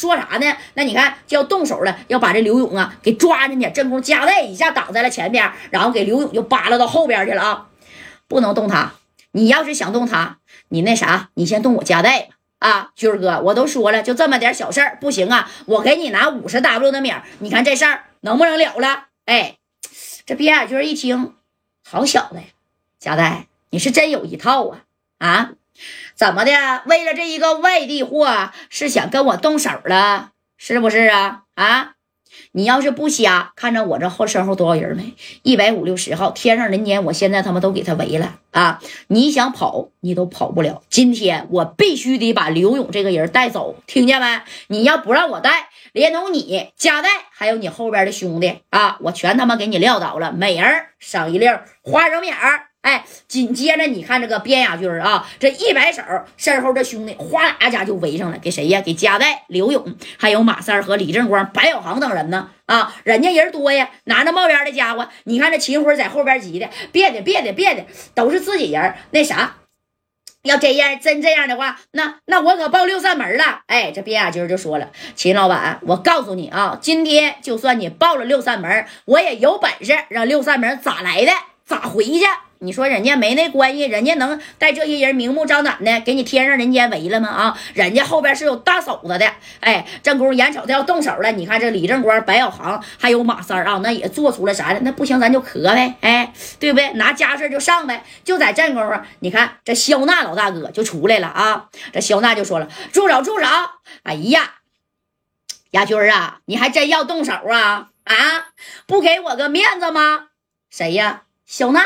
说啥呢？那你看就要动手了，要把这刘勇啊给抓进去。正宫夹带一下挡在了前边，然后给刘勇就扒拉到后边去了啊！不能动他，你要是想动他，你那啥，你先动我夹带吧。啊，军儿哥，我都说了，就这么点小事儿，不行啊，我给你拿五十 W 的米，你看这事儿能不能了了？哎，这边亚军一听，好小子呀，夹带，你是真有一套啊啊！怎么的？为了这一个外地货，是想跟我动手了，是不是啊？啊！你要是不瞎，看着我这后身后多少人没？一百五六十号，天上人间，我现在他妈都给他围了啊！你想跑，你都跑不了。今天我必须得把刘勇这个人带走，听见没？你要不让我带，连同你家带，还有你后边的兄弟啊，我全他妈给你撂倒了，每人赏一粒花生米儿。哎，紧接着你看这个边亚军啊，这一摆手，身后这兄弟哗啦家就围上了，给谁呀？给加代、刘勇，还有马三和李正光、白小航等人呢。啊，人家人多呀，拿着冒烟的家伙，你看这秦辉在后边急的，别的别的别的，都是自己人。那啥，要这样真这样的话，那那我可报六扇门了。哎，这边亚军就说了，秦老板，我告诉你啊，今天就算你报了六扇门，我也有本事让六扇门咋来的咋回去。你说人家没那关系，人家能带这些人明目张胆的给你天上人间围了吗？啊，人家后边是有大嫂子的。哎，正宫眼瞅着要动手了，你看这李正光、白小航还有马三啊，那也做出了啥了？那不行，咱就磕呗，哎，对不对？拿家事就上呗。就在正宫啊，你看这肖娜老大哥就出来了啊。这肖娜就说了：“住手，住手！哎呀，亚军啊，你还真要动手啊？啊，不给我个面子吗？谁呀？肖娜。”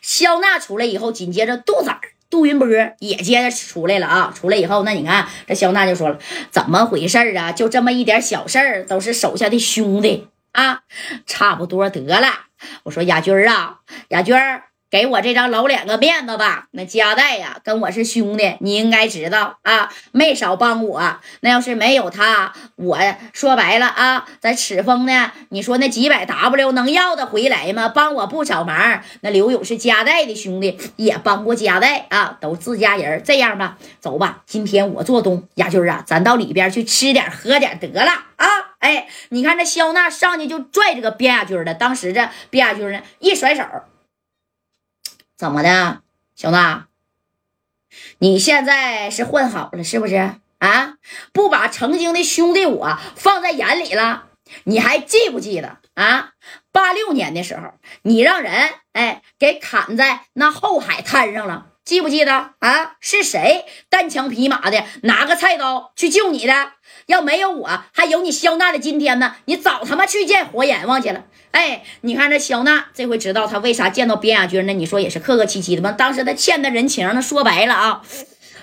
肖娜出来以后，紧接着杜仔、杜云波也接着出来了啊！出来以后，那你看这肖娜就说了：“怎么回事啊？就这么一点小事儿，都是手下的兄弟啊，差不多得了。”我说：“亚军儿啊，亚军儿。”给我这张老脸个面子吧！那加代呀，跟我是兄弟，你应该知道啊，没少帮我。那要是没有他，我说白了啊，在赤峰呢，你说那几百 W 能要得回来吗？帮我不少忙。那刘勇是加代的兄弟，也帮过加代啊，都自家人。这样吧，走吧，今天我做东，亚军啊，咱到里边去吃点喝点得了啊！哎，你看这肖娜上去就拽这个边亚军了，当时这边亚军呢一甩手。怎么的，小娜？你现在是混好了是不是啊？不把曾经的兄弟我放在眼里了？你还记不记得啊？八六年的时候，你让人哎给砍在那后海滩上了，记不记得啊？是谁单枪匹马的拿个菜刀去救你的？要没有我，还有你肖娜的今天呢？你早他妈去见火阎王去了。哎，你看这肖娜这回知道他为啥见到边亚军呢？你说也是客客气气的吗？当时他欠的人情，那说白了啊，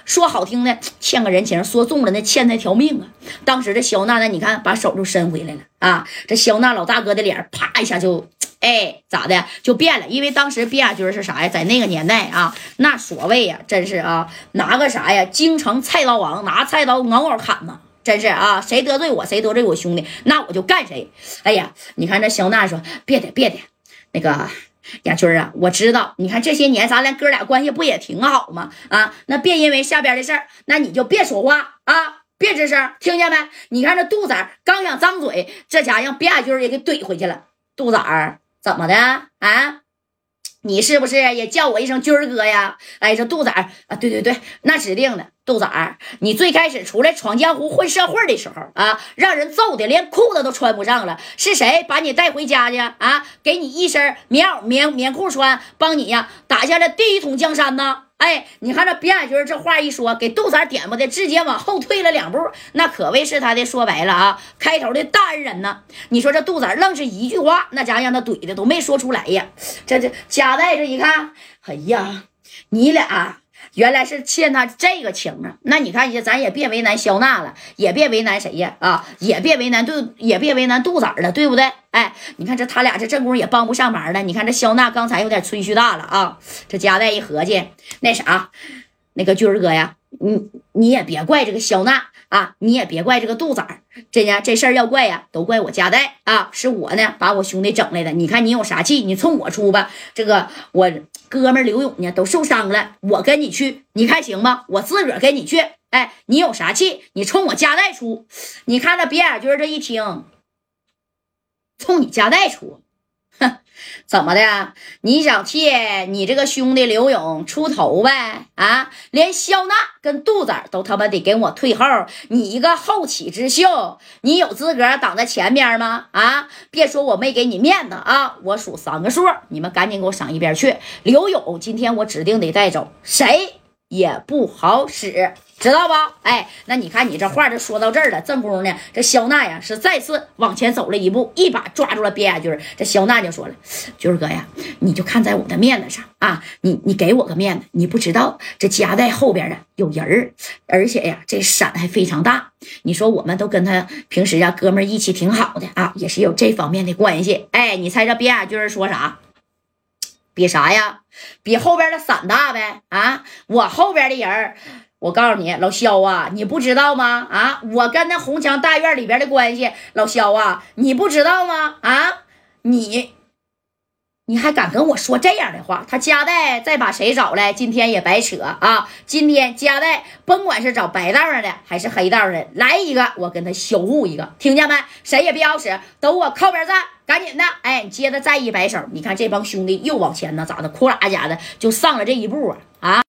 说好听的欠个人情，说重了那欠他条命啊。当时这肖娜呢，你看把手就伸回来了啊。这肖娜老大哥的脸啪一下就哎咋的就变了？因为当时边亚军是啥呀？在那个年代啊，那所谓呀，真是啊，拿个啥呀，京城菜刀王，拿菜刀嗷嗷砍嘛。真是啊，谁得罪我，谁得罪我兄弟，那我就干谁。哎呀，你看这肖娜说，别的别的，那个亚军啊，我知道，你看这些年咱俩哥俩关系不也挺好吗？啊，那别因为下边的事儿，那你就别说话啊，别吱声，听见没？你看这杜仔刚想张嘴，这家让别亚军也给怼回去了。杜仔怎么的啊？你是不是也叫我一声军儿哥呀？哎，这杜仔啊，对对对，那指定的。杜仔，你最开始出来闯江湖混社会的时候啊，让人揍的连裤子都穿不上了，是谁把你带回家去啊？给你一身棉袄、棉棉裤穿，帮你呀打下了第一桶江山呢？哎，你看这边亚军这话一说，给杜三点不的，直接往后退了两步，那可谓是他的说白了啊，开头的大恩人呢。你说这杜三愣是一句话，那家让他怼的都没说出来呀。这这夹带着一看，哎呀，你俩。原来是欠他这个情啊，那你看，咱也别为难肖娜了，也别为难谁呀啊，也别为难杜，也别为难杜仔了，对不对？哎，你看这他俩这正宫也帮不上忙了。你看这肖娜刚才有点吹嘘大了啊，这家带一合计，那啥，那个军儿哥呀，你你也别怪这个肖娜啊，你也别怪这个杜仔，这呀这事儿要怪呀，都怪我家带啊，是我呢把我兄弟整来的。你看你有啥气，你冲我出吧。这个我。哥们刘勇呢都受伤了，我跟你去，你看行吗？我自个儿跟你去。哎，你有啥气？你冲我家带出。你看那别眼军这一听，冲你家带出。哼，怎么的？你想替你这个兄弟刘勇出头呗？啊，连肖娜跟杜子都他妈得给我退后，你一个后起之秀，你有资格挡在前边吗？啊，别说我没给你面子啊！我数三个数，你们赶紧给我上一边去。刘勇，今天我指定得带走，谁也不好使。知道不？哎，那你看你这话就说到这儿了。正宫呢，这肖娜呀是再次往前走了一步，一把抓住了边亚军。这肖娜就说了：“军哥呀，你就看在我的面子上啊，你你给我个面子。你不知道这夹带后边啊有人儿，而且呀这伞还非常大。你说我们都跟他平时啊哥们义气挺好的啊，也是有这方面的关系。哎，你猜这边亚军说啥？比啥呀？比后边的伞大呗？啊，我后边的人。”我告诉你，老肖啊，你不知道吗？啊，我跟那红墙大院里边的关系，老肖啊，你不知道吗？啊，你，你还敢跟我说这样的话？他加代再把谁找来，今天也白扯啊！今天加代甭管是找白道上的还是黑道的，来一个我跟他销户一个，听见没？谁也别好使，都我靠边站，赶紧的！哎，接着再一摆手，你看这帮兄弟又往前呢，咋的？库啦家的就上了这一步啊！啊！